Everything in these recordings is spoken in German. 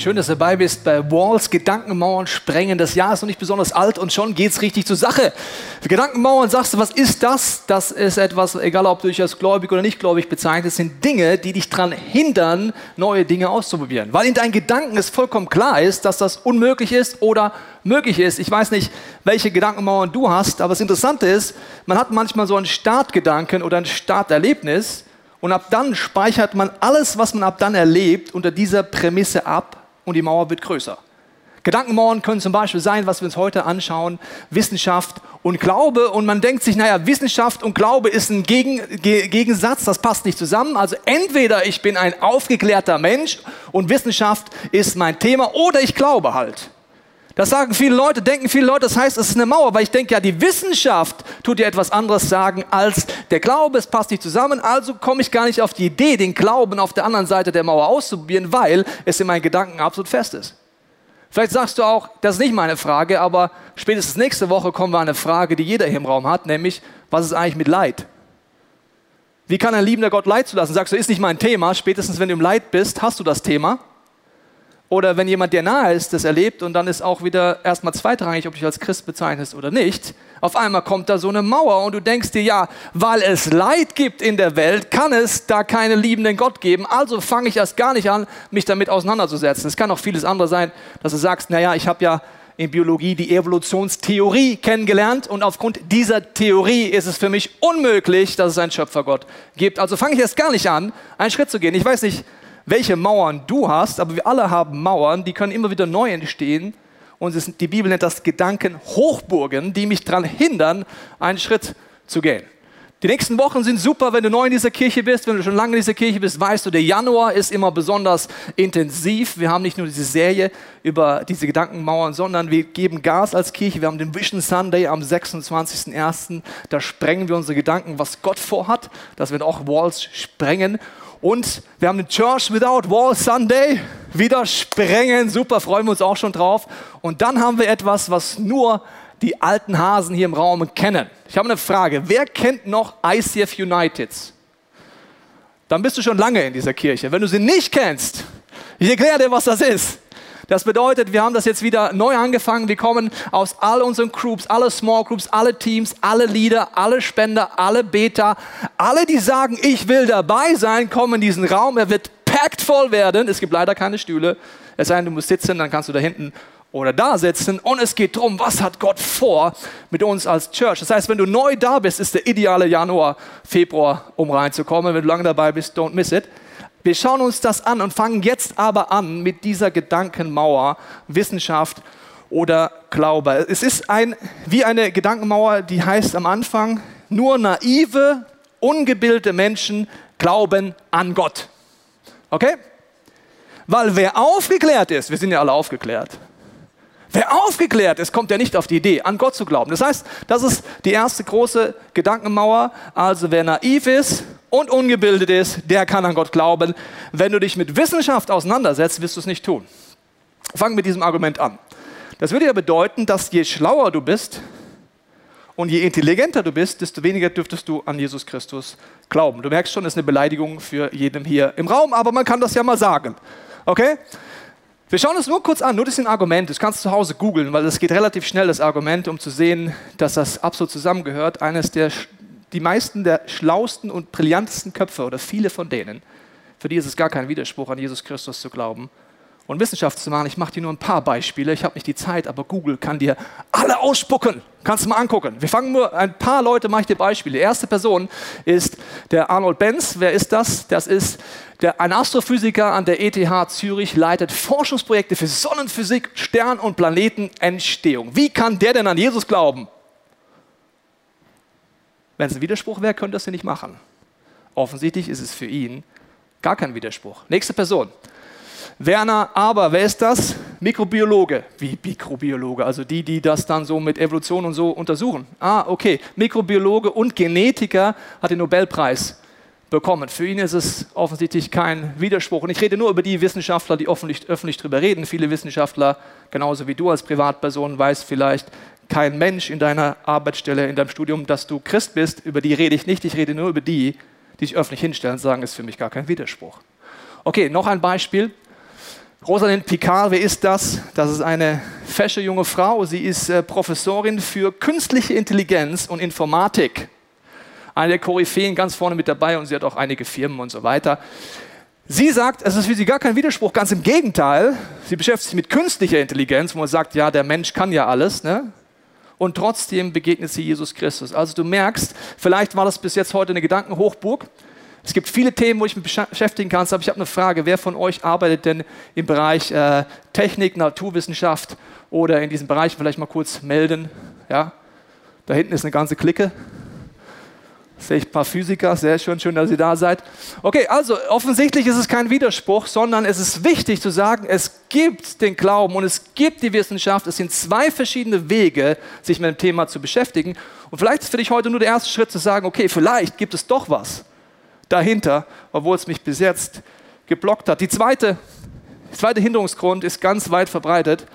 Schön, dass du dabei bist bei Walls Gedankenmauern sprengen. Das Jahr ist noch nicht besonders alt und schon geht es richtig zur Sache. Gedankenmauern sagst du, was ist das? Das ist etwas, egal ob du dich als gläubig oder nicht gläubig bezeichnest, sind Dinge, die dich daran hindern, neue Dinge auszuprobieren. Weil in deinen Gedanken es vollkommen klar ist, dass das unmöglich ist oder möglich ist. Ich weiß nicht, welche Gedankenmauern du hast, aber das Interessante ist, man hat manchmal so einen Startgedanken oder ein Starterlebnis und ab dann speichert man alles, was man ab dann erlebt, unter dieser Prämisse ab und die Mauer wird größer. Gedankenmauern können zum Beispiel sein, was wir uns heute anschauen, Wissenschaft und Glaube. Und man denkt sich, naja, Wissenschaft und Glaube ist ein Gegen, Ge Gegensatz, das passt nicht zusammen. Also entweder ich bin ein aufgeklärter Mensch und Wissenschaft ist mein Thema oder ich glaube halt. Das sagen viele Leute, denken viele Leute, das heißt, es ist eine Mauer, weil ich denke, ja, die Wissenschaft tut dir etwas anderes sagen als der Glaube, es passt nicht zusammen, also komme ich gar nicht auf die Idee, den Glauben auf der anderen Seite der Mauer auszuprobieren, weil es in meinen Gedanken absolut fest ist. Vielleicht sagst du auch, das ist nicht meine Frage, aber spätestens nächste Woche kommen wir an eine Frage, die jeder hier im Raum hat, nämlich, was ist eigentlich mit Leid? Wie kann ein liebender Gott Leid zulassen? Sagst du, ist nicht mein Thema, spätestens wenn du im Leid bist, hast du das Thema. Oder wenn jemand dir nahe ist, das erlebt und dann ist auch wieder erstmal zweitrangig, ob du dich als Christ bezeichnest oder nicht. Auf einmal kommt da so eine Mauer und du denkst dir, ja, weil es Leid gibt in der Welt, kann es da keinen liebenden Gott geben. Also fange ich erst gar nicht an, mich damit auseinanderzusetzen. Es kann auch vieles andere sein, dass du sagst, naja, ich habe ja in Biologie die Evolutionstheorie kennengelernt und aufgrund dieser Theorie ist es für mich unmöglich, dass es einen Schöpfergott gibt. Also fange ich erst gar nicht an, einen Schritt zu gehen. Ich weiß nicht, welche Mauern du hast, aber wir alle haben Mauern, die können immer wieder neu entstehen. Und ist, die Bibel nennt das Gedankenhochburgen, die mich daran hindern, einen Schritt zu gehen. Die nächsten Wochen sind super, wenn du neu in dieser Kirche bist. Wenn du schon lange in dieser Kirche bist, weißt du, der Januar ist immer besonders intensiv. Wir haben nicht nur diese Serie über diese Gedankenmauern, sondern wir geben Gas als Kirche. Wir haben den Vision Sunday am 26.01. Da sprengen wir unsere Gedanken, was Gott vorhat. Das wird auch Walls sprengen. Und wir haben den Church Without Wall Sunday wieder sprengen. Super, freuen wir uns auch schon drauf. Und dann haben wir etwas, was nur die alten Hasen hier im Raum kennen. Ich habe eine Frage. Wer kennt noch ICF Uniteds? Dann bist du schon lange in dieser Kirche. Wenn du sie nicht kennst, ich erkläre dir, was das ist. Das bedeutet, wir haben das jetzt wieder neu angefangen. Wir kommen aus all unseren Groups, alle Small Groups, alle Teams, alle Leader, alle Spender, alle Beta, alle, die sagen, ich will dabei sein, kommen in diesen Raum. Er wird packed voll werden. Es gibt leider keine Stühle. Es sei denn, du musst sitzen, dann kannst du da hinten oder da sitzen. Und es geht darum, was hat Gott vor mit uns als Church. Das heißt, wenn du neu da bist, ist der ideale Januar, Februar, um reinzukommen. Wenn du lange dabei bist, don't miss it. Wir schauen uns das an und fangen jetzt aber an mit dieser Gedankenmauer Wissenschaft oder Glaube. Es ist ein, wie eine Gedankenmauer, die heißt am Anfang, nur naive, ungebildete Menschen glauben an Gott. Okay? Weil wer aufgeklärt ist, wir sind ja alle aufgeklärt, Wer aufgeklärt ist, kommt ja nicht auf die Idee, an Gott zu glauben. Das heißt, das ist die erste große Gedankenmauer. Also wer naiv ist und ungebildet ist, der kann an Gott glauben. Wenn du dich mit Wissenschaft auseinandersetzt, wirst du es nicht tun. Fang mit diesem Argument an. Das würde ja bedeuten, dass je schlauer du bist und je intelligenter du bist, desto weniger dürftest du an Jesus Christus glauben. Du merkst schon, das ist eine Beleidigung für jeden hier im Raum, aber man kann das ja mal sagen. Okay? Wir schauen uns nur kurz an, nur das ist ein Argument. Das kannst du zu Hause googeln, weil es geht relativ schnell, das Argument, um zu sehen, dass das absolut zusammengehört. Eines der, die meisten der schlausten und brillantesten Köpfe oder viele von denen, für die ist es gar kein Widerspruch, an Jesus Christus zu glauben, und Wissenschaft zu machen. Ich mache dir nur ein paar Beispiele. Ich habe nicht die Zeit, aber Google kann dir alle ausspucken. Kannst du mal angucken. Wir fangen nur ein paar Leute, mache ich dir Beispiele. Die erste Person ist der Arnold Benz. Wer ist das? Das ist der, ein Astrophysiker an der ETH Zürich, leitet Forschungsprojekte für Sonnenphysik, Stern- und Planetenentstehung. Wie kann der denn an Jesus glauben? Wenn es ein Widerspruch wäre, könnte er es nicht machen. Offensichtlich ist es für ihn gar kein Widerspruch. Nächste Person. Werner Aber, wer ist das? Mikrobiologe. Wie Mikrobiologe? Also die, die das dann so mit Evolution und so untersuchen. Ah, okay. Mikrobiologe und Genetiker hat den Nobelpreis bekommen. Für ihn ist es offensichtlich kein Widerspruch. Und ich rede nur über die Wissenschaftler, die öffentlich, öffentlich darüber reden. Viele Wissenschaftler, genauso wie du als Privatperson, weißt vielleicht kein Mensch in deiner Arbeitsstelle, in deinem Studium, dass du Christ bist. Über die rede ich nicht. Ich rede nur über die, die sich öffentlich hinstellen und sagen, ist für mich gar kein Widerspruch. Okay, noch ein Beispiel. Rosalind Picard, wer ist das? Das ist eine fesche junge Frau. Sie ist äh, Professorin für künstliche Intelligenz und Informatik eine der Koryphäen ganz vorne mit dabei und sie hat auch einige Firmen und so weiter. Sie sagt, es ist für sie gar kein Widerspruch, ganz im Gegenteil. Sie beschäftigt sich mit künstlicher Intelligenz, wo man sagt, ja, der Mensch kann ja alles. Ne? Und trotzdem begegnet sie Jesus Christus. Also du merkst, vielleicht war das bis jetzt heute eine Gedankenhochburg. Es gibt viele Themen, wo ich mich beschäftigen kann, aber ich habe eine Frage, wer von euch arbeitet denn im Bereich äh, Technik, Naturwissenschaft oder in diesem Bereich vielleicht mal kurz melden? Ja? Da hinten ist eine ganze Clique. Sehe ich ein paar Physiker, sehr schön, schön, dass ihr da seid. Okay, also offensichtlich ist es kein Widerspruch, sondern es ist wichtig zu sagen, es gibt den Glauben und es gibt die Wissenschaft. Es sind zwei verschiedene Wege, sich mit dem Thema zu beschäftigen. Und vielleicht ist für dich heute nur der erste Schritt zu sagen, okay, vielleicht gibt es doch was dahinter, obwohl es mich bis jetzt geblockt hat. Die zweite, der zweite Hinderungsgrund ist ganz weit verbreitet.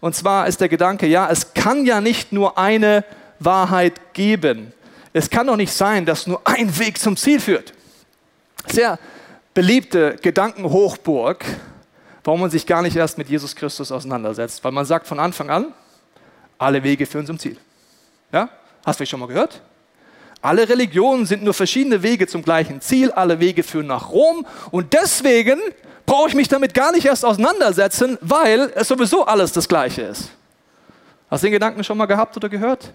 Und zwar ist der Gedanke, ja, es kann ja nicht nur eine Wahrheit geben es kann doch nicht sein, dass nur ein Weg zum Ziel führt. Sehr beliebte Gedankenhochburg, warum man sich gar nicht erst mit Jesus Christus auseinandersetzt. Weil man sagt von Anfang an, alle Wege führen zum Ziel. Ja? Hast du schon mal gehört? Alle Religionen sind nur verschiedene Wege zum gleichen Ziel, alle Wege führen nach Rom und deswegen brauche ich mich damit gar nicht erst auseinandersetzen, weil es sowieso alles das Gleiche ist. Hast du den Gedanken schon mal gehabt oder gehört?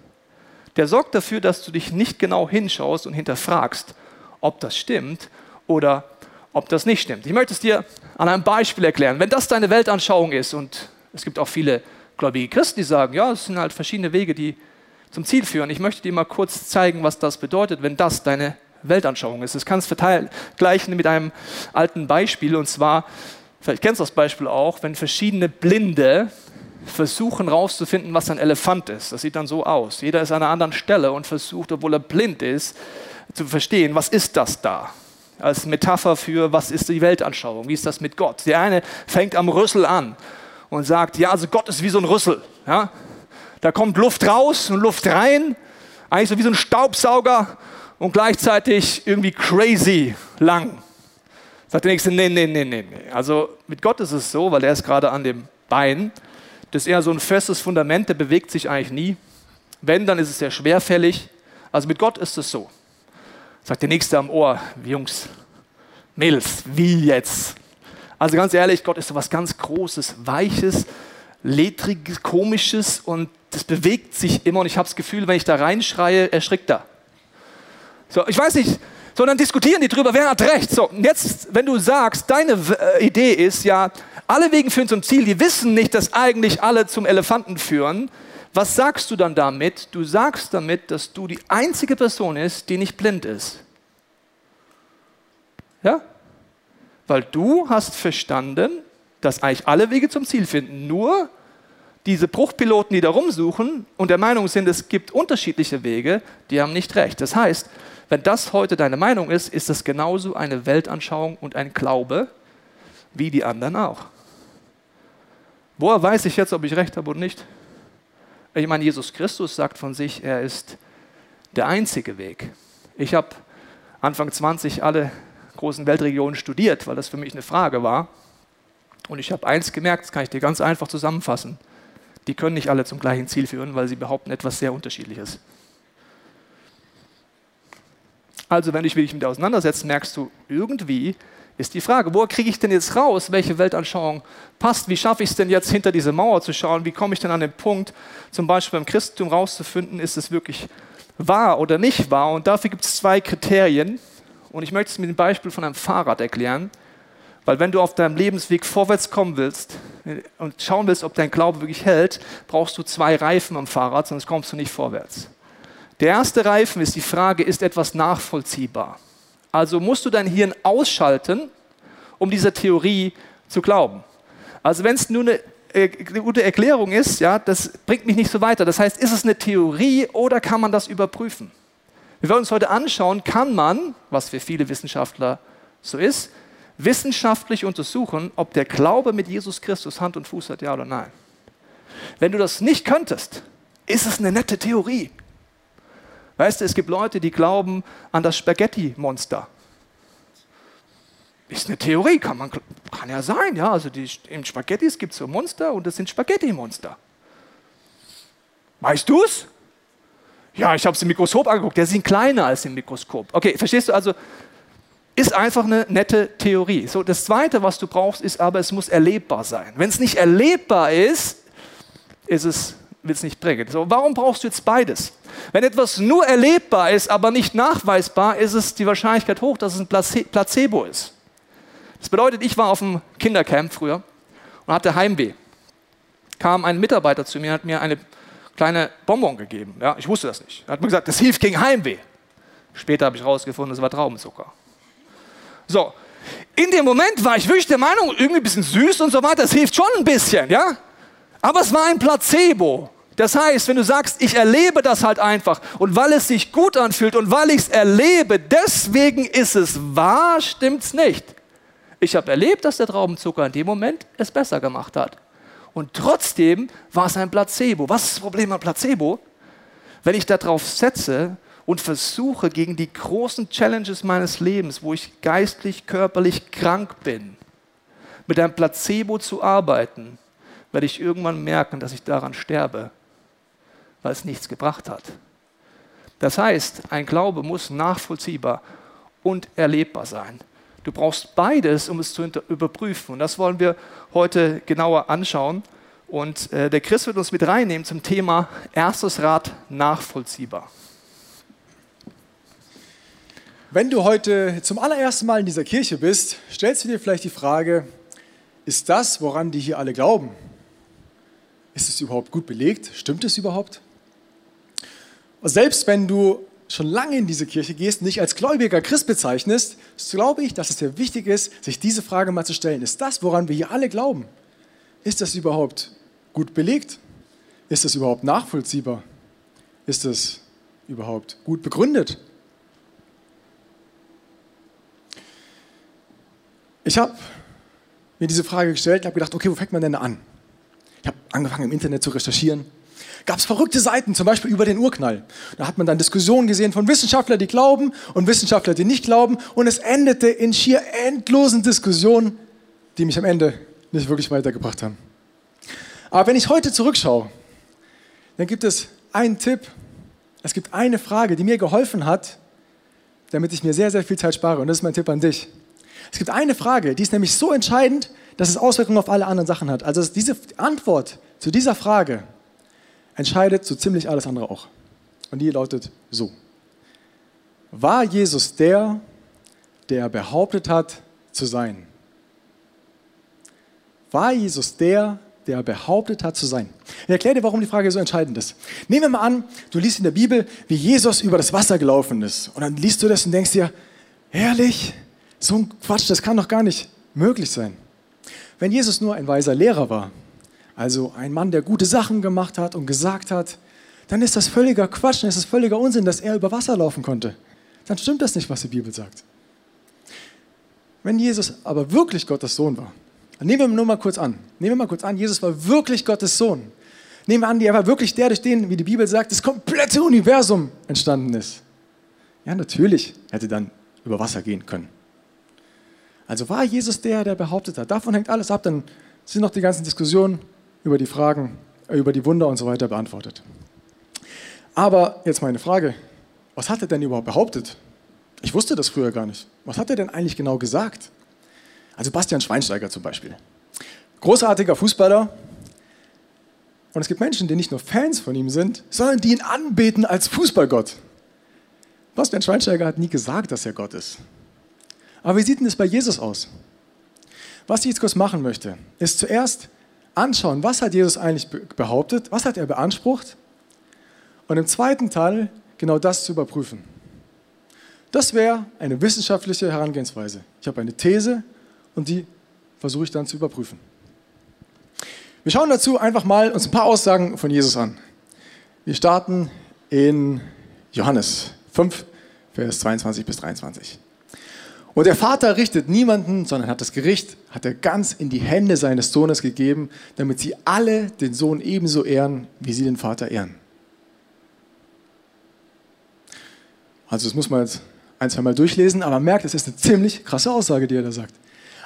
Der sorgt dafür, dass du dich nicht genau hinschaust und hinterfragst, ob das stimmt oder ob das nicht stimmt. Ich möchte es dir an einem Beispiel erklären. Wenn das deine Weltanschauung ist, und es gibt auch viele gläubige Christen, die sagen, ja, es sind halt verschiedene Wege, die zum Ziel führen. Ich möchte dir mal kurz zeigen, was das bedeutet, wenn das deine Weltanschauung ist. Das kannst du vergleichen mit einem alten Beispiel, und zwar, vielleicht kennst du das Beispiel auch, wenn verschiedene Blinde versuchen herauszufinden, was ein Elefant ist. Das sieht dann so aus. Jeder ist an einer anderen Stelle und versucht, obwohl er blind ist, zu verstehen, was ist das da? Als Metapher für, was ist die Weltanschauung? Wie ist das mit Gott? Der eine fängt am Rüssel an und sagt, ja, also Gott ist wie so ein Rüssel. Ja? Da kommt Luft raus und Luft rein, eigentlich so wie so ein Staubsauger und gleichzeitig irgendwie crazy lang. Sagt der Nächste, nee, nee, nee, nee. Also mit Gott ist es so, weil er ist gerade an dem Bein, das ist eher so ein festes Fundament, der bewegt sich eigentlich nie. Wenn, dann ist es sehr schwerfällig. Also mit Gott ist es so. Sagt der Nächste am Ohr, Jungs, Mädels, wie jetzt? Also ganz ehrlich, Gott ist so was ganz Großes, Weiches, Ledriges, Komisches und das bewegt sich immer und ich habe das Gefühl, wenn ich da reinschreie, erschrickt er. So, ich weiß nicht, sondern diskutieren die drüber, wer hat recht. So, und jetzt, wenn du sagst, deine äh, Idee ist ja, alle Wege führen zum Ziel, die wissen nicht, dass eigentlich alle zum Elefanten führen. Was sagst du dann damit? Du sagst damit, dass du die einzige Person ist, die nicht blind ist. Ja? Weil du hast verstanden, dass eigentlich alle Wege zum Ziel finden. Nur diese Bruchpiloten, die da rumsuchen und der Meinung sind, es gibt unterschiedliche Wege, die haben nicht recht. Das heißt, wenn das heute deine Meinung ist, ist das genauso eine Weltanschauung und ein Glaube wie die anderen auch. Woher weiß ich jetzt, ob ich recht habe oder nicht? Ich meine, Jesus Christus sagt von sich, er ist der einzige Weg. Ich habe Anfang 20 alle großen Weltregionen studiert, weil das für mich eine Frage war. Und ich habe eins gemerkt, das kann ich dir ganz einfach zusammenfassen. Die können nicht alle zum gleichen Ziel führen, weil sie behaupten etwas sehr Unterschiedliches. Also, wenn du dich mit dir auseinandersetzt, merkst du, irgendwie ist die Frage, wo kriege ich denn jetzt raus, welche Weltanschauung passt? Wie schaffe ich es denn jetzt, hinter diese Mauer zu schauen? Wie komme ich denn an den Punkt, zum Beispiel beim Christentum rauszufinden, ist es wirklich wahr oder nicht wahr? Und dafür gibt es zwei Kriterien. Und ich möchte es mit dem Beispiel von einem Fahrrad erklären. Weil wenn du auf deinem Lebensweg vorwärts kommen willst äh, und schauen willst, ob dein Glaube wirklich hält, brauchst du zwei Reifen am Fahrrad, sonst kommst du nicht vorwärts. Der erste Reifen ist die Frage, ist etwas nachvollziehbar? Also musst du dein Hirn ausschalten, um dieser Theorie zu glauben. Also wenn es nur eine, äh, gute Erklärung ist, ja, das bringt mich nicht so weiter. Das heißt, ist es eine Theorie oder kann man das überprüfen? Wir wollen uns heute anschauen, kann man, was für viele Wissenschaftler so ist, wissenschaftlich untersuchen, ob der Glaube mit Jesus Christus Hand und Fuß hat, ja oder nein. Wenn du das nicht könntest, ist es eine nette Theorie. Weißt du, es gibt Leute, die glauben an das Spaghetti-Monster. Ist eine Theorie, kann, man, kann ja sein, ja. Also die, in Spaghettis gibt es so Monster und das sind Spaghetti-Monster. Weißt du es? Ja, ich habe es im Mikroskop angeguckt, der sind kleiner als im Mikroskop. Okay, verstehst du also? Ist einfach eine nette Theorie. So, das Zweite, was du brauchst, ist aber, es muss erlebbar sein. Wenn es nicht erlebbar ist, ist es, es nicht bringen. So, warum brauchst du jetzt beides? Wenn etwas nur erlebbar ist, aber nicht nachweisbar, ist es die Wahrscheinlichkeit hoch, dass es ein Placebo ist. Das bedeutet, ich war auf einem Kindercamp früher und hatte Heimweh. Kam ein Mitarbeiter zu mir und hat mir eine kleine Bonbon gegeben. Ja, ich wusste das nicht. Er hat mir gesagt, das hilft gegen Heimweh. Später habe ich herausgefunden, es war Traubenzucker. So, in dem Moment war ich wirklich der Meinung, irgendwie ein bisschen süß und so weiter, das hilft schon ein bisschen, ja? Aber es war ein Placebo. Das heißt, wenn du sagst, ich erlebe das halt einfach und weil es sich gut anfühlt und weil ich es erlebe, deswegen ist es wahr, stimmt es nicht. Ich habe erlebt, dass der Traubenzucker in dem Moment es besser gemacht hat. Und trotzdem war es ein Placebo. Was ist das Problem an Placebo? Wenn ich darauf setze und versuche, gegen die großen Challenges meines Lebens, wo ich geistlich, körperlich krank bin, mit einem Placebo zu arbeiten, werde ich irgendwann merken, dass ich daran sterbe, weil es nichts gebracht hat. Das heißt, ein Glaube muss nachvollziehbar und erlebbar sein. Du brauchst beides, um es zu überprüfen. Und das wollen wir heute genauer anschauen. Und äh, der Chris wird uns mit reinnehmen zum Thema erstes Rad nachvollziehbar. Wenn du heute zum allerersten Mal in dieser Kirche bist, stellst du dir vielleicht die Frage, ist das, woran die hier alle glauben, ist es überhaupt gut belegt? Stimmt es überhaupt? Selbst wenn du schon lange in diese Kirche gehst, nicht als gläubiger Christ bezeichnest, glaube ich, dass es sehr wichtig ist, sich diese Frage mal zu stellen. Ist das, woran wir hier alle glauben, ist das überhaupt gut belegt? Ist das überhaupt nachvollziehbar? Ist das überhaupt gut begründet? Ich habe mir diese Frage gestellt und habe gedacht, okay, wo fängt man denn an? Ich habe angefangen im Internet zu recherchieren, gab es verrückte Seiten, zum Beispiel über den Urknall. Da hat man dann Diskussionen gesehen von Wissenschaftlern, die glauben und Wissenschaftler, die nicht glauben. Und es endete in schier endlosen Diskussionen, die mich am Ende nicht wirklich weitergebracht haben. Aber wenn ich heute zurückschaue, dann gibt es einen Tipp, es gibt eine Frage, die mir geholfen hat, damit ich mir sehr, sehr viel Zeit spare. Und das ist mein Tipp an dich. Es gibt eine Frage, die ist nämlich so entscheidend, dass es Auswirkungen auf alle anderen Sachen hat. Also diese Antwort zu dieser Frage entscheidet so ziemlich alles andere auch. Und die lautet so. War Jesus der, der behauptet hat zu sein? War Jesus der, der behauptet hat zu sein? Ich erkläre dir, warum die Frage so entscheidend ist. Nehmen wir mal an, du liest in der Bibel, wie Jesus über das Wasser gelaufen ist. Und dann liest du das und denkst dir, ehrlich, so ein Quatsch, das kann doch gar nicht möglich sein. Wenn Jesus nur ein weiser Lehrer war, also ein Mann, der gute Sachen gemacht hat und gesagt hat, dann ist das völliger Quatsch, dann ist das völliger Unsinn, dass er über Wasser laufen konnte. Dann stimmt das nicht, was die Bibel sagt. Wenn Jesus aber wirklich Gottes Sohn war, nehmen wir nur mal kurz an, nehmen wir mal kurz an, Jesus war wirklich Gottes Sohn. Nehmen wir an, er war wirklich der, durch den, wie die Bibel sagt, das komplette Universum entstanden ist. Ja, natürlich hätte dann über Wasser gehen können. Also war Jesus der, der behauptet hat. Davon hängt alles ab. Dann sind noch die ganzen Diskussionen über die Fragen, äh, über die Wunder und so weiter beantwortet. Aber jetzt meine Frage, was hat er denn überhaupt behauptet? Ich wusste das früher gar nicht. Was hat er denn eigentlich genau gesagt? Also Bastian Schweinsteiger zum Beispiel. Großartiger Fußballer. Und es gibt Menschen, die nicht nur Fans von ihm sind, sondern die ihn anbeten als Fußballgott. Bastian Schweinsteiger hat nie gesagt, dass er Gott ist. Aber wie sieht denn das bei Jesus aus? Was ich jetzt kurz machen möchte, ist zuerst anschauen, was hat Jesus eigentlich behauptet, was hat er beansprucht und im zweiten Teil genau das zu überprüfen. Das wäre eine wissenschaftliche Herangehensweise. Ich habe eine These und die versuche ich dann zu überprüfen. Wir schauen dazu einfach mal uns ein paar Aussagen von Jesus an. Wir starten in Johannes 5, Vers 22 bis 23. Und der Vater richtet niemanden, sondern hat das Gericht, hat er ganz in die Hände seines Sohnes gegeben, damit sie alle den Sohn ebenso ehren, wie sie den Vater ehren. Also das muss man jetzt ein, zwei Mal durchlesen, aber merkt, es ist eine ziemlich krasse Aussage, die er da sagt.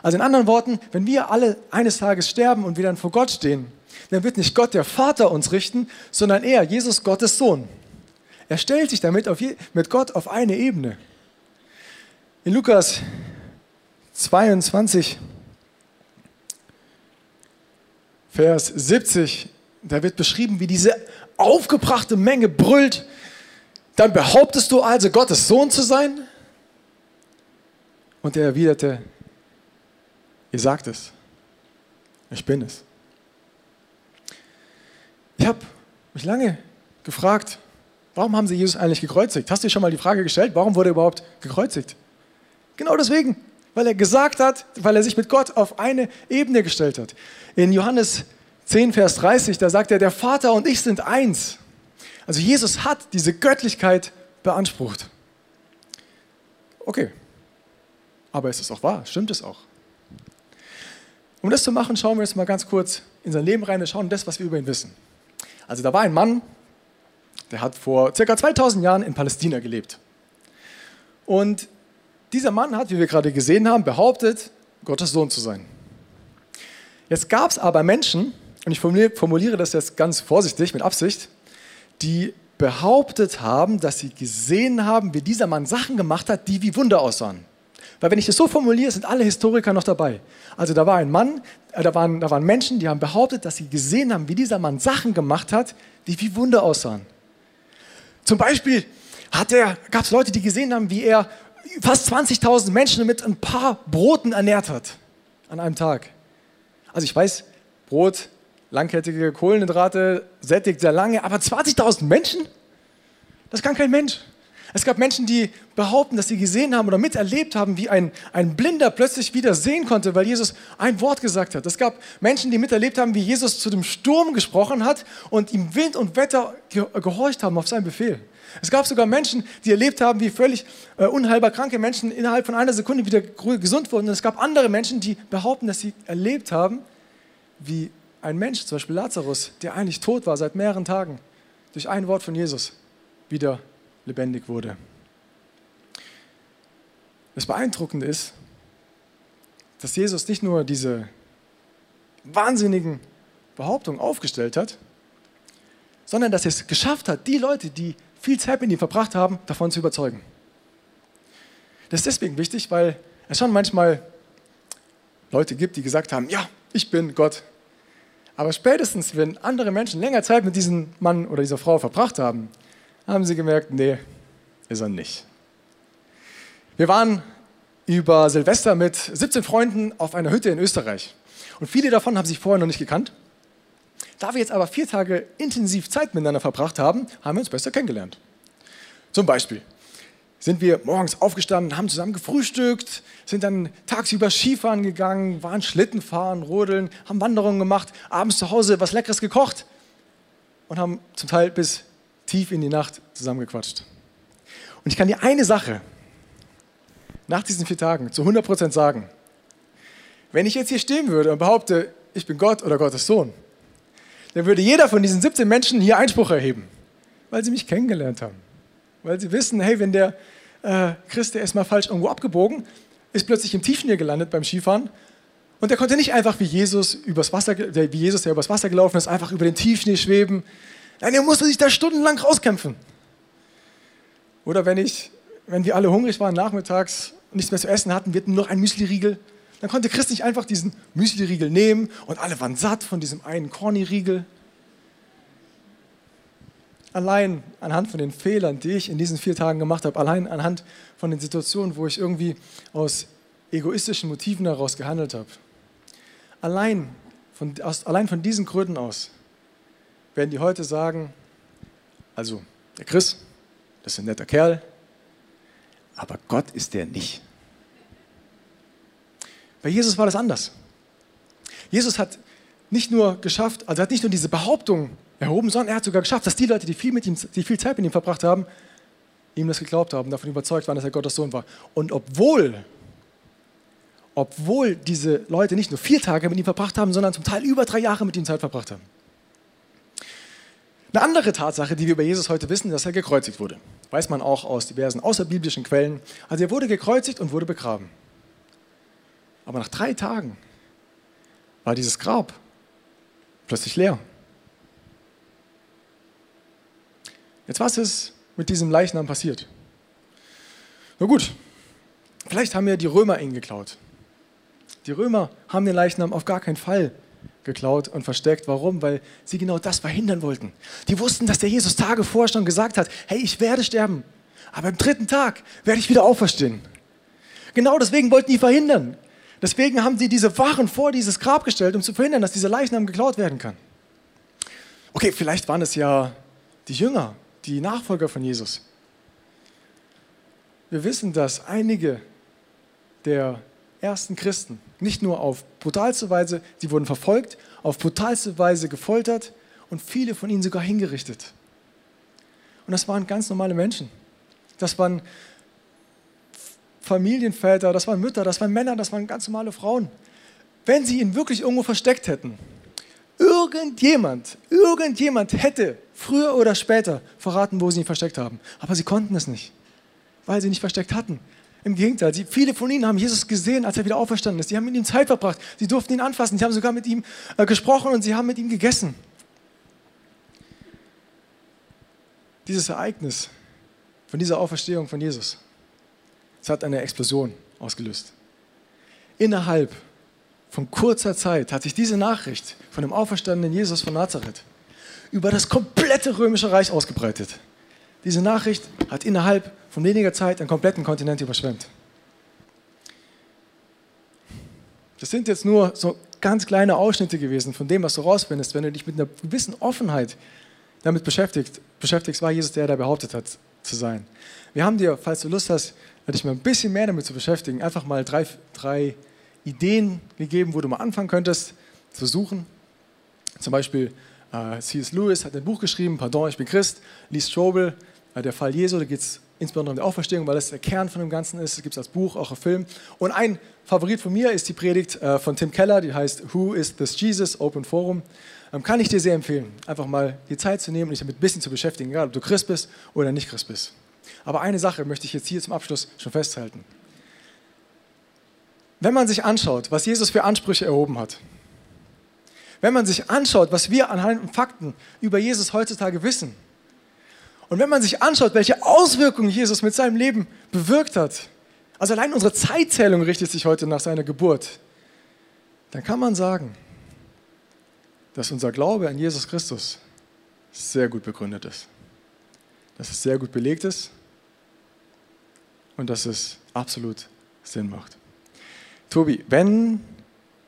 Also in anderen Worten, wenn wir alle eines Tages sterben und wir dann vor Gott stehen, dann wird nicht Gott der Vater uns richten, sondern er, Jesus Gottes Sohn. Er stellt sich damit auf, mit Gott auf eine Ebene. In Lukas 22, Vers 70, da wird beschrieben, wie diese aufgebrachte Menge brüllt. Dann behauptest du also, Gottes Sohn zu sein? Und er erwiderte, ihr sagt es, ich bin es. Ich habe mich lange gefragt, warum haben sie Jesus eigentlich gekreuzigt? Hast du dir schon mal die Frage gestellt, warum wurde er überhaupt gekreuzigt? Genau deswegen, weil er gesagt hat, weil er sich mit Gott auf eine Ebene gestellt hat. In Johannes 10, Vers 30, da sagt er, der Vater und ich sind eins. Also Jesus hat diese Göttlichkeit beansprucht. Okay, aber ist es auch wahr? Stimmt es auch? Um das zu machen, schauen wir jetzt mal ganz kurz in sein Leben rein und schauen das, was wir über ihn wissen. Also da war ein Mann, der hat vor ca. 2000 Jahren in Palästina gelebt. Und dieser Mann hat, wie wir gerade gesehen haben, behauptet, Gottes Sohn zu sein. Jetzt gab es aber Menschen, und ich formuliere das jetzt ganz vorsichtig, mit Absicht, die behauptet haben, dass sie gesehen haben, wie dieser Mann Sachen gemacht hat, die wie Wunder aussahen. Weil wenn ich das so formuliere, sind alle Historiker noch dabei. Also da war ein Mann, äh, da, waren, da waren Menschen, die haben behauptet, dass sie gesehen haben, wie dieser Mann Sachen gemacht hat, die wie Wunder aussahen. Zum Beispiel gab es Leute, die gesehen haben, wie er fast 20.000 Menschen mit ein paar Broten ernährt hat an einem Tag. Also ich weiß, Brot, langkettige Kohlenhydrate, sättigt sehr lange, aber 20.000 Menschen? Das kann kein Mensch. Es gab Menschen, die behaupten, dass sie gesehen haben oder miterlebt haben, wie ein, ein Blinder plötzlich wieder sehen konnte, weil Jesus ein Wort gesagt hat. Es gab Menschen, die miterlebt haben, wie Jesus zu dem Sturm gesprochen hat und ihm Wind und Wetter gehorcht haben auf seinen Befehl. Es gab sogar Menschen, die erlebt haben, wie völlig äh, unheilbar kranke Menschen innerhalb von einer Sekunde wieder gesund wurden. Und es gab andere Menschen, die behaupten, dass sie erlebt haben, wie ein Mensch, zum Beispiel Lazarus, der eigentlich tot war seit mehreren Tagen, durch ein Wort von Jesus wieder lebendig wurde. Das Beeindruckende ist, dass Jesus nicht nur diese wahnsinnigen Behauptungen aufgestellt hat, sondern dass er es geschafft hat, die Leute, die viel Zeit mit ihm verbracht haben, davon zu überzeugen. Das ist deswegen wichtig, weil es schon manchmal Leute gibt, die gesagt haben, ja, ich bin Gott. Aber spätestens, wenn andere Menschen länger Zeit mit diesem Mann oder dieser Frau verbracht haben, haben sie gemerkt, nee, ist er nicht. Wir waren über Silvester mit 17 Freunden auf einer Hütte in Österreich. Und viele davon haben sich vorher noch nicht gekannt. Da wir jetzt aber vier Tage intensiv Zeit miteinander verbracht haben, haben wir uns besser kennengelernt. Zum Beispiel sind wir morgens aufgestanden, haben zusammen gefrühstückt, sind dann tagsüber Skifahren gegangen, waren Schlittenfahren, Rodeln, haben Wanderungen gemacht, abends zu Hause was Leckeres gekocht und haben zum Teil bis tief in die Nacht zusammengequatscht. Und ich kann dir eine Sache nach diesen vier Tagen zu 100% sagen. Wenn ich jetzt hier stehen würde und behaupte, ich bin Gott oder Gottes Sohn, dann würde jeder von diesen 17 Menschen hier Einspruch erheben, weil sie mich kennengelernt haben. Weil sie wissen, hey, wenn der äh, Christ, der ist mal falsch irgendwo abgebogen, ist plötzlich im Tiefschnee gelandet beim Skifahren und der konnte nicht einfach wie Jesus, übers Wasser, wie Jesus, der übers Wasser gelaufen ist, einfach über den Tiefschnee schweben. Nein, er musste sich da stundenlang rauskämpfen. Oder wenn, ich, wenn wir alle hungrig waren nachmittags und nichts mehr zu essen hatten, wir hatten noch einen Müsli-Riegel, dann konnte Christ nicht einfach diesen Müsli-Riegel nehmen und alle waren satt von diesem einen Corny-Riegel. Allein anhand von den Fehlern, die ich in diesen vier Tagen gemacht habe, allein anhand von den Situationen, wo ich irgendwie aus egoistischen Motiven heraus gehandelt habe, allein von, aus, allein von diesen Gründen aus werden die heute sagen, also der Chris, das ist ein netter Kerl, aber Gott ist der nicht. Bei Jesus war das anders. Jesus hat nicht nur geschafft, also hat nicht nur diese Behauptung erhoben, sondern er hat sogar geschafft, dass die Leute, die viel, mit ihm, die viel Zeit mit ihm verbracht haben, ihm das geglaubt haben, davon überzeugt waren, dass er Gottes Sohn war. Und obwohl, obwohl diese Leute nicht nur vier Tage mit ihm verbracht haben, sondern zum Teil über drei Jahre mit ihm Zeit verbracht haben. Eine andere Tatsache, die wir über Jesus heute wissen, dass er gekreuzigt wurde. Weiß man auch aus diversen außerbiblischen Quellen. Also er wurde gekreuzigt und wurde begraben. Aber nach drei Tagen war dieses Grab plötzlich leer. Jetzt was ist mit diesem Leichnam passiert? Na gut, vielleicht haben ja die Römer ihn geklaut. Die Römer haben den Leichnam auf gar keinen Fall geklaut und versteckt. Warum? Weil sie genau das verhindern wollten. Die wussten, dass der Jesus Tage vorher schon gesagt hat, hey, ich werde sterben, aber am dritten Tag werde ich wieder auferstehen. Genau deswegen wollten die verhindern. Deswegen haben sie diese Waren vor dieses Grab gestellt, um zu verhindern, dass dieser Leichnam geklaut werden kann. Okay, vielleicht waren es ja die Jünger, die Nachfolger von Jesus. Wir wissen, dass einige der ersten Christen nicht nur auf brutalste Weise, sie wurden verfolgt, auf brutalste Weise gefoltert und viele von ihnen sogar hingerichtet. Und das waren ganz normale Menschen. Das waren Familienväter, das waren Mütter, das waren Männer, das waren ganz normale Frauen. Wenn sie ihn wirklich irgendwo versteckt hätten, irgendjemand, irgendjemand hätte früher oder später verraten, wo sie ihn versteckt haben. Aber sie konnten es nicht, weil sie nicht versteckt hatten. Im Gegenteil, sie, viele von ihnen haben Jesus gesehen, als er wieder auferstanden ist. Sie haben mit ihm Zeit verbracht. Sie durften ihn anfassen. Sie haben sogar mit ihm äh, gesprochen und sie haben mit ihm gegessen. Dieses Ereignis von dieser Auferstehung von Jesus, es hat eine Explosion ausgelöst. Innerhalb von kurzer Zeit hat sich diese Nachricht von dem auferstandenen Jesus von Nazareth über das komplette römische Reich ausgebreitet. Diese Nachricht hat innerhalb von weniger Zeit einen kompletten Kontinent überschwemmt. Das sind jetzt nur so ganz kleine Ausschnitte gewesen von dem, was du rausfindest, wenn du dich mit einer gewissen Offenheit damit beschäftigt, beschäftigst, war Jesus der, der behauptet hat zu sein. Wir haben dir, falls du Lust hast, dich mal ein bisschen mehr damit zu beschäftigen, einfach mal drei, drei Ideen gegeben, wo du mal anfangen könntest zu suchen. Zum Beispiel äh, C.S. Lewis hat ein Buch geschrieben, Pardon, ich bin Christ. Lee Strobel, äh, der Fall Jesu, da geht es insbesondere um die Auferstehung, weil das der Kern von dem Ganzen ist. Es gibt es als Buch, auch als Film. Und ein Favorit von mir ist die Predigt äh, von Tim Keller, die heißt Who is this Jesus? Open Forum. Ähm, kann ich dir sehr empfehlen, einfach mal die Zeit zu nehmen und dich damit ein bisschen zu beschäftigen, egal ob du Christ bist oder nicht Christ bist. Aber eine Sache möchte ich jetzt hier zum Abschluss schon festhalten. Wenn man sich anschaut, was Jesus für Ansprüche erhoben hat, wenn man sich anschaut, was wir anhand von Fakten über Jesus heutzutage wissen, und wenn man sich anschaut, welche Auswirkungen Jesus mit seinem Leben bewirkt hat, also allein unsere Zeitzählung richtet sich heute nach seiner Geburt, dann kann man sagen, dass unser Glaube an Jesus Christus sehr gut begründet ist, dass es sehr gut belegt ist und dass es absolut Sinn macht. Tobi, wenn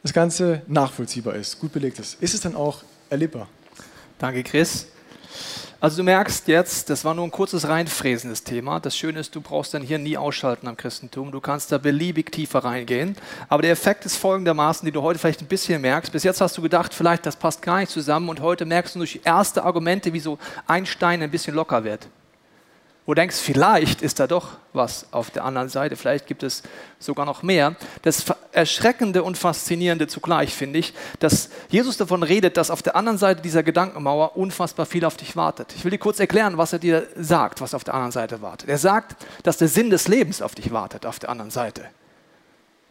das Ganze nachvollziehbar ist, gut belegt ist, ist es dann auch erlebbar? Danke, Chris. Also du merkst jetzt, das war nur ein kurzes reinfräsendes Thema. Das Schöne ist, du brauchst dann hier nie ausschalten am Christentum. Du kannst da beliebig tiefer reingehen. Aber der Effekt ist folgendermaßen, die du heute vielleicht ein bisschen merkst. Bis jetzt hast du gedacht, vielleicht das passt gar nicht zusammen und heute merkst du durch erste Argumente, wie so ein Stein ein bisschen locker wird wo du denkst, vielleicht ist da doch was auf der anderen Seite, vielleicht gibt es sogar noch mehr. Das Erschreckende und Faszinierende zugleich finde ich, dass Jesus davon redet, dass auf der anderen Seite dieser Gedankenmauer unfassbar viel auf dich wartet. Ich will dir kurz erklären, was er dir sagt, was auf der anderen Seite wartet. Er sagt, dass der Sinn des Lebens auf dich wartet, auf der anderen Seite.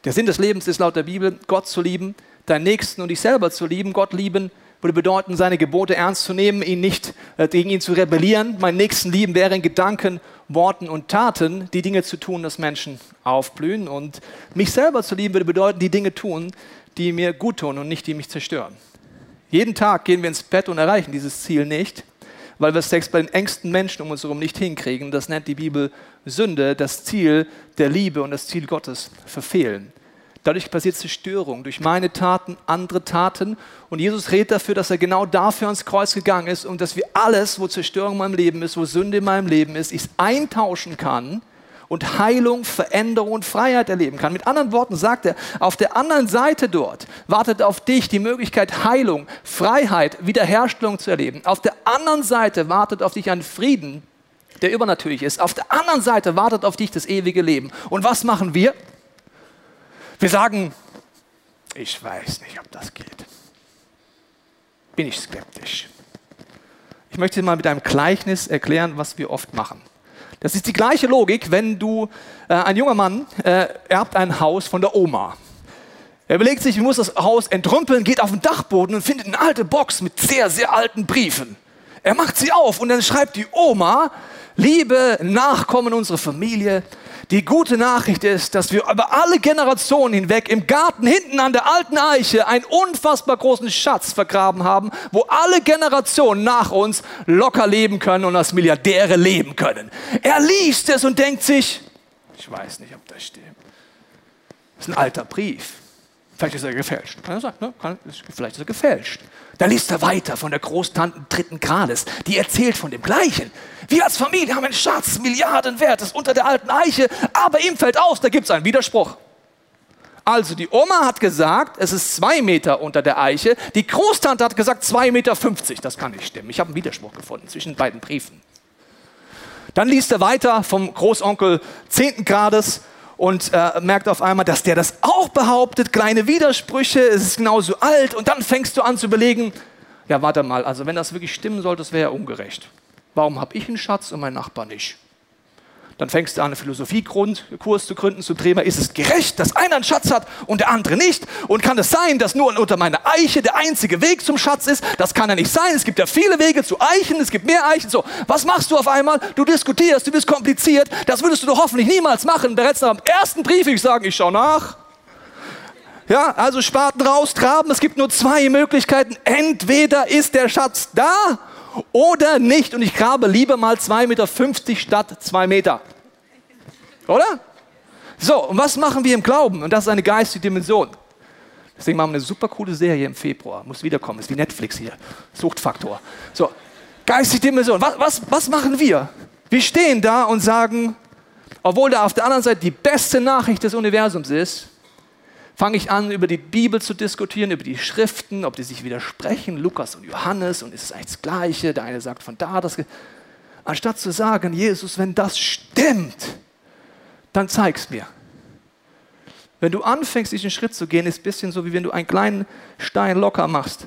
Der Sinn des Lebens ist laut der Bibel, Gott zu lieben, deinen Nächsten und dich selber zu lieben, Gott lieben würde bedeuten, seine Gebote ernst zu nehmen, ihn nicht äh, gegen ihn zu rebellieren. Meinen Nächsten lieben wäre in Gedanken, Worten und Taten die Dinge zu tun, dass Menschen aufblühen. Und mich selber zu lieben würde bedeuten, die Dinge tun, die mir gut tun und nicht die mich zerstören. Jeden Tag gehen wir ins Bett und erreichen dieses Ziel nicht, weil wir es selbst bei den engsten Menschen um uns herum nicht hinkriegen. Das nennt die Bibel Sünde, das Ziel der Liebe und das Ziel Gottes verfehlen. Dadurch passiert Zerstörung durch meine Taten, andere Taten. Und Jesus redet dafür, dass er genau dafür ans Kreuz gegangen ist und dass wir alles, wo Zerstörung in meinem Leben ist, wo Sünde in meinem Leben ist, ich eintauschen kann und Heilung, Veränderung und Freiheit erleben kann. Mit anderen Worten sagt er, auf der anderen Seite dort wartet auf dich die Möglichkeit, Heilung, Freiheit, Wiederherstellung zu erleben. Auf der anderen Seite wartet auf dich ein Frieden, der übernatürlich ist. Auf der anderen Seite wartet auf dich das ewige Leben. Und was machen wir? Wir sagen, ich weiß nicht, ob das geht. Bin ich skeptisch. Ich möchte mal mit einem Gleichnis erklären, was wir oft machen. Das ist die gleiche Logik, wenn du, äh, ein junger Mann äh, erbt ein Haus von der Oma. Er überlegt sich, wie muss das Haus entrümpeln, geht auf den Dachboden und findet eine alte Box mit sehr, sehr alten Briefen. Er macht sie auf und dann schreibt die Oma, liebe Nachkommen unserer Familie, die gute Nachricht ist, dass wir über alle Generationen hinweg im Garten hinten an der alten Eiche einen unfassbar großen Schatz vergraben haben, wo alle Generationen nach uns locker leben können und als Milliardäre leben können. Er liest es und denkt sich, ich weiß nicht, ob das stimmt. Das ist ein alter Brief. Vielleicht ist er gefälscht. Kann er sagen, ne? Kann, vielleicht ist er gefälscht. Da liest er weiter von der Großtante dritten Grades. Die erzählt von dem Gleichen. Wir als Familie haben einen Schatz, Milliarden wert, ist unter der alten Eiche, aber ihm fällt aus, da gibt es einen Widerspruch. Also die Oma hat gesagt, es ist zwei Meter unter der Eiche. Die Großtante hat gesagt zwei Meter. fünfzig. Das kann nicht stimmen. Ich habe einen Widerspruch gefunden zwischen beiden Briefen. Dann liest er weiter vom Großonkel zehnten Grades und äh, merkt auf einmal, dass der das auch behauptet, kleine Widersprüche, es ist genauso alt und dann fängst du an zu überlegen, ja warte mal, also wenn das wirklich stimmen sollte, das wäre ja ungerecht. Warum habe ich einen Schatz und mein Nachbar nicht? Dann fängst du an, einen Philosophiekurs zu gründen, zu Thema, ist es gerecht, dass einer einen Schatz hat und der andere nicht? Und kann es sein, dass nur unter meiner Eiche der einzige Weg zum Schatz ist? Das kann ja nicht sein. Es gibt ja viele Wege zu Eichen, es gibt mehr Eichen. So, was machst du auf einmal? Du diskutierst, du bist kompliziert. Das würdest du doch hoffentlich niemals machen. Bereits nach dem ersten Brief ich sagen, ich schau nach. Ja, also Spaten raus, traben. Es gibt nur zwei Möglichkeiten. Entweder ist der Schatz da oder nicht. Und ich grabe lieber mal 2,50 Meter statt 2 Meter. Oder? So, und was machen wir im Glauben? Und das ist eine geistige Dimension. Deswegen machen wir eine super coole Serie im Februar. Muss wiederkommen, ist wie Netflix hier. Suchtfaktor. So, geistige Dimension. Was, was, was machen wir? Wir stehen da und sagen, obwohl da auf der anderen Seite die beste Nachricht des Universums ist, fange ich an, über die Bibel zu diskutieren, über die Schriften, ob die sich widersprechen, Lukas und Johannes, und ist es eigentlich das Gleiche? Der eine sagt von da, das. Anstatt zu sagen, Jesus, wenn das stimmt, dann zeig's mir. Wenn du anfängst, diesen Schritt zu gehen, ist ein bisschen so, wie wenn du einen kleinen Stein locker machst.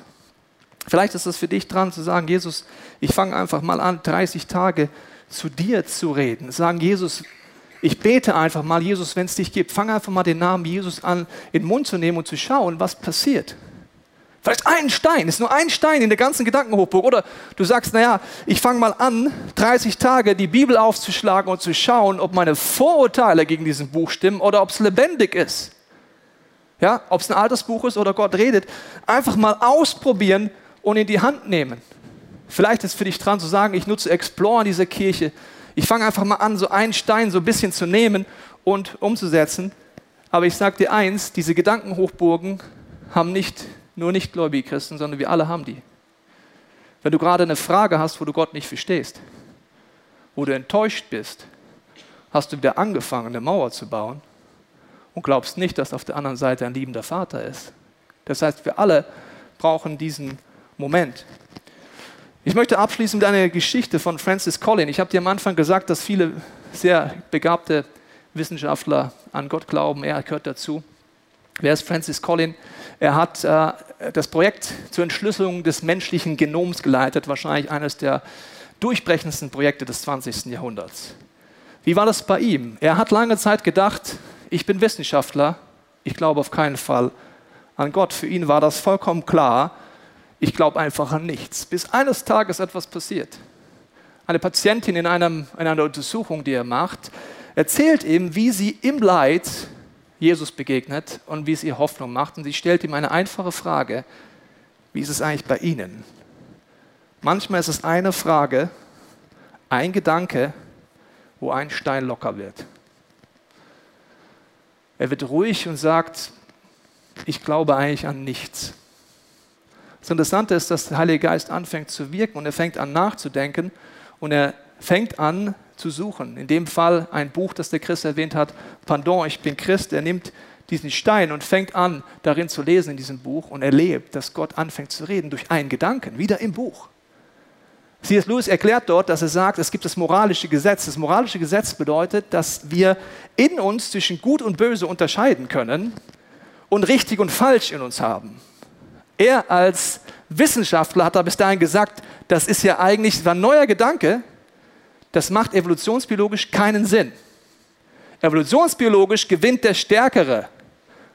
Vielleicht ist es für dich dran zu sagen, Jesus, ich fange einfach mal an, 30 Tage zu dir zu reden. Sagen, Jesus, ich bete einfach mal, Jesus, wenn es dich gibt, fang einfach mal den Namen Jesus an, in den Mund zu nehmen und zu schauen, was passiert. Vielleicht ein Stein, ist nur ein Stein in der ganzen Gedankenhochburg. Oder du sagst, naja, ich fange mal an, 30 Tage die Bibel aufzuschlagen und zu schauen, ob meine Vorurteile gegen diesen Buch stimmen oder ob es lebendig ist. Ja, ob es ein altes Buch ist oder Gott redet. Einfach mal ausprobieren und in die Hand nehmen. Vielleicht ist für dich dran zu sagen, ich nutze Explore in dieser Kirche ich fange einfach mal an, so einen Stein so ein bisschen zu nehmen und umzusetzen. Aber ich sage dir eins, diese Gedankenhochburgen haben nicht nur nicht-gläubige Christen, sondern wir alle haben die. Wenn du gerade eine Frage hast, wo du Gott nicht verstehst, wo du enttäuscht bist, hast du wieder angefangen, eine Mauer zu bauen und glaubst nicht, dass auf der anderen Seite ein liebender Vater ist. Das heißt, wir alle brauchen diesen Moment. Ich möchte abschließen mit einer Geschichte von Francis Collin. Ich habe dir am Anfang gesagt, dass viele sehr begabte Wissenschaftler an Gott glauben. Er gehört dazu. Wer ist Francis Collin? Er hat äh, das Projekt zur Entschlüsselung des menschlichen Genoms geleitet, wahrscheinlich eines der durchbrechendsten Projekte des 20. Jahrhunderts. Wie war das bei ihm? Er hat lange Zeit gedacht, ich bin Wissenschaftler, ich glaube auf keinen Fall an Gott. Für ihn war das vollkommen klar, ich glaube einfach an nichts. Bis eines Tages etwas passiert. Eine Patientin in, einem, in einer Untersuchung, die er macht, erzählt ihm, wie sie im Leid Jesus begegnet und wie es ihr Hoffnung macht. Und sie stellt ihm eine einfache Frage. Wie ist es eigentlich bei Ihnen? Manchmal ist es eine Frage, ein Gedanke, wo ein Stein locker wird. Er wird ruhig und sagt, ich glaube eigentlich an nichts. Das Interessante ist, dass der Heilige Geist anfängt zu wirken und er fängt an nachzudenken und er fängt an zu suchen. In dem Fall ein Buch, das der Christ erwähnt hat, Pardon, ich bin Christ. Er nimmt diesen Stein und fängt an, darin zu lesen in diesem Buch und erlebt, dass Gott anfängt zu reden durch einen Gedanken, wieder im Buch. C.S. Lewis erklärt dort, dass er sagt, es gibt das moralische Gesetz. Das moralische Gesetz bedeutet, dass wir in uns zwischen Gut und Böse unterscheiden können und richtig und falsch in uns haben. Er als Wissenschaftler hat da bis dahin gesagt, das ist ja eigentlich war ein neuer Gedanke, das macht evolutionsbiologisch keinen Sinn. Evolutionsbiologisch gewinnt der Stärkere.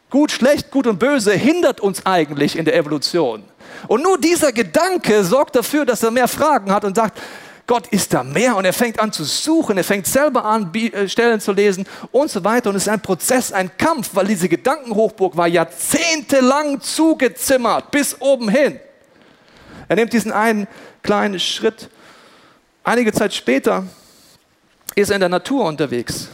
Gut, schlecht, gut und böse hindert uns eigentlich in der Evolution. Und nur dieser Gedanke sorgt dafür, dass er mehr Fragen hat und sagt, Gott ist da mehr und er fängt an zu suchen, er fängt selber an, äh, Stellen zu lesen und so weiter. Und es ist ein Prozess, ein Kampf, weil diese Gedankenhochburg war jahrzehntelang zugezimmert, bis oben hin. Er nimmt diesen einen kleinen Schritt. Einige Zeit später ist er in der Natur unterwegs.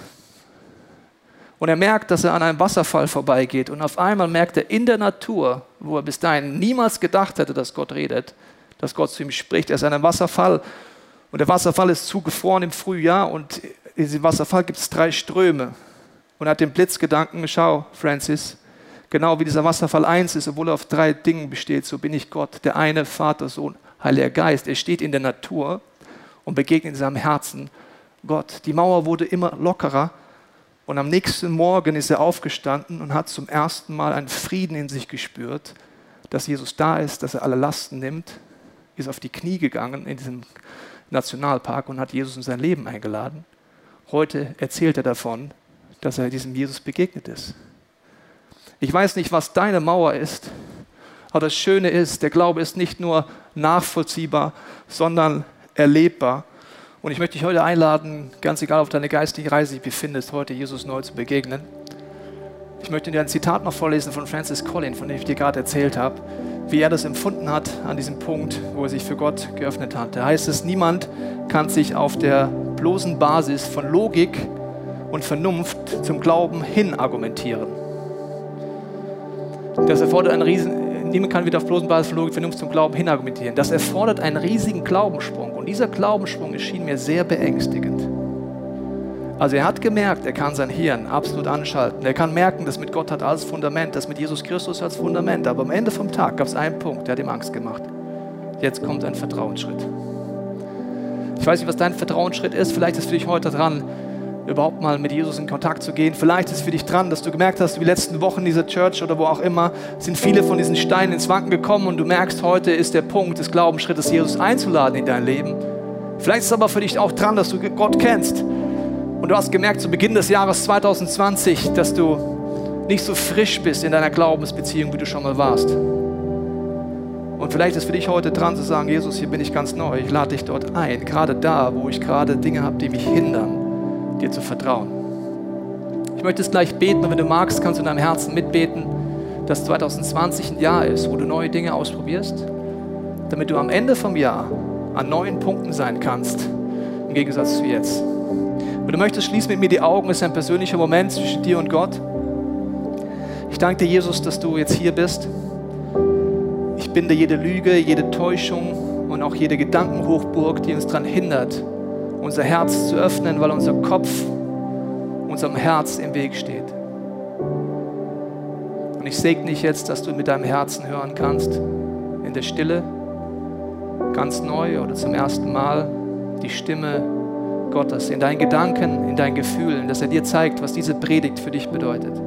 Und er merkt, dass er an einem Wasserfall vorbeigeht. Und auf einmal merkt er in der Natur, wo er bis dahin niemals gedacht hätte, dass Gott redet, dass Gott zu ihm spricht. Er ist an einem Wasserfall und der Wasserfall ist zugefroren im Frühjahr und in diesem Wasserfall gibt es drei Ströme. Und er hat den Blitzgedanken, schau, Francis, genau wie dieser Wasserfall eins ist, obwohl er auf drei Dingen besteht, so bin ich Gott, der eine Vater, Sohn, Heiliger Geist. Er steht in der Natur und begegnet in seinem Herzen Gott. Die Mauer wurde immer lockerer und am nächsten Morgen ist er aufgestanden und hat zum ersten Mal einen Frieden in sich gespürt, dass Jesus da ist, dass er alle Lasten nimmt, ist auf die Knie gegangen in diesem Nationalpark und hat Jesus in sein Leben eingeladen. Heute erzählt er davon, dass er diesem Jesus begegnet ist. Ich weiß nicht, was deine Mauer ist, aber das Schöne ist, der Glaube ist nicht nur nachvollziehbar, sondern erlebbar. Und ich möchte dich heute einladen, ganz egal, auf deine geistige Reise dich befindest, heute Jesus neu zu begegnen. Ich möchte dir ein Zitat noch vorlesen von Francis Collin, von dem ich dir gerade erzählt habe, wie er das empfunden hat an diesem Punkt, wo er sich für Gott geöffnet hat. Da heißt es, niemand kann sich auf der bloßen Basis von Logik und Vernunft zum Glauben hin argumentieren. Das erfordert einen riesen, niemand kann wieder auf bloßen Basis von Logik, Vernunft zum Glauben hinargumentieren. Das erfordert einen riesigen Glaubenssprung. Und dieser Glaubenssprung erschien mir sehr beängstigend. Also er hat gemerkt, er kann sein Hirn absolut anschalten. Er kann merken, dass mit Gott hat als Fundament, das mit Jesus Christus als Fundament. Aber am Ende vom Tag gab es einen Punkt, der hat ihm Angst gemacht. Jetzt kommt ein Vertrauensschritt. Ich weiß nicht, was dein Vertrauensschritt ist. Vielleicht ist für dich heute dran, überhaupt mal mit Jesus in Kontakt zu gehen. Vielleicht ist für dich dran, dass du gemerkt hast, die letzten Wochen in dieser Church oder wo auch immer, sind viele von diesen Steinen ins Wanken gekommen und du merkst, heute ist der Punkt des Glaubensschrittes, Jesus einzuladen in dein Leben. Vielleicht ist es aber für dich auch dran, dass du Gott kennst. Und du hast gemerkt zu Beginn des Jahres 2020, dass du nicht so frisch bist in deiner Glaubensbeziehung, wie du schon mal warst. Und vielleicht ist für dich heute dran zu sagen, Jesus, hier bin ich ganz neu, ich lade dich dort ein, gerade da, wo ich gerade Dinge habe, die mich hindern dir zu vertrauen. Ich möchte es gleich beten und wenn du magst, kannst du in deinem Herzen mitbeten, dass 2020 ein Jahr ist, wo du neue Dinge ausprobierst, damit du am Ende vom Jahr an neuen Punkten sein kannst, im Gegensatz zu jetzt. Wenn du möchtest, schließ mit mir die Augen, es ist ein persönlicher Moment zwischen dir und Gott. Ich danke dir, Jesus, dass du jetzt hier bist. Ich binde jede Lüge, jede Täuschung und auch jede Gedankenhochburg, die uns daran hindert, unser Herz zu öffnen, weil unser Kopf unserem Herz im Weg steht. Und ich segne dich jetzt, dass du mit deinem Herzen hören kannst, in der Stille, ganz neu oder zum ersten Mal, die Stimme Gottes in deinen Gedanken, in deinen Gefühlen, dass er dir zeigt, was diese Predigt für dich bedeutet.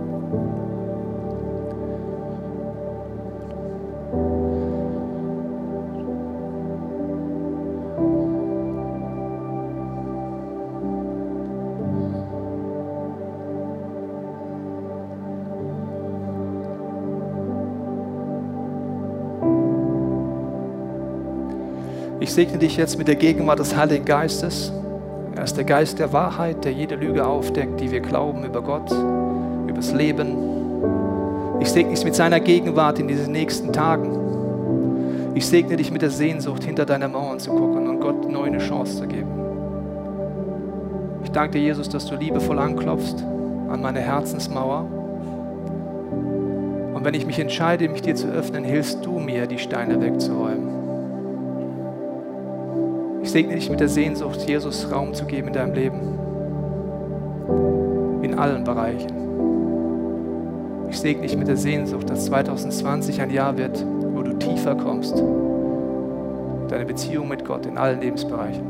Ich segne dich jetzt mit der Gegenwart des Heiligen Geistes. Er ist der Geist der Wahrheit, der jede Lüge aufdeckt, die wir glauben über Gott, über das Leben. Ich segne dich mit seiner Gegenwart in diesen nächsten Tagen. Ich segne dich mit der Sehnsucht, hinter deine Mauern zu gucken und Gott neu eine Chance zu geben. Ich danke dir, Jesus, dass du liebevoll anklopfst an meine Herzensmauer. Und wenn ich mich entscheide, mich dir zu öffnen, hilfst du mir, die Steine wegzuräumen. Ich segne dich mit der Sehnsucht, Jesus Raum zu geben in deinem Leben. In allen Bereichen. Ich segne dich mit der Sehnsucht, dass 2020 ein Jahr wird, wo du tiefer kommst. deine Beziehung mit Gott in allen Lebensbereichen.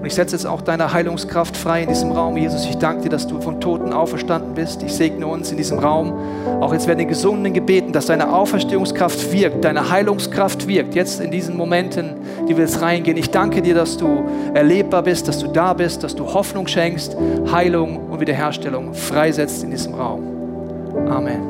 Und ich setze jetzt auch deine Heilungskraft frei in diesem Raum. Jesus, ich danke dir, dass du von Toten auferstanden bist. Ich segne uns in diesem Raum. Auch jetzt werden die Gesundenen gebeten, dass deine Auferstehungskraft wirkt, deine Heilungskraft wirkt. Jetzt in diesen Momenten, die wir jetzt reingehen. Ich danke dir, dass du erlebbar bist, dass du da bist, dass du Hoffnung schenkst, Heilung und Wiederherstellung freisetzt in diesem Raum. Amen.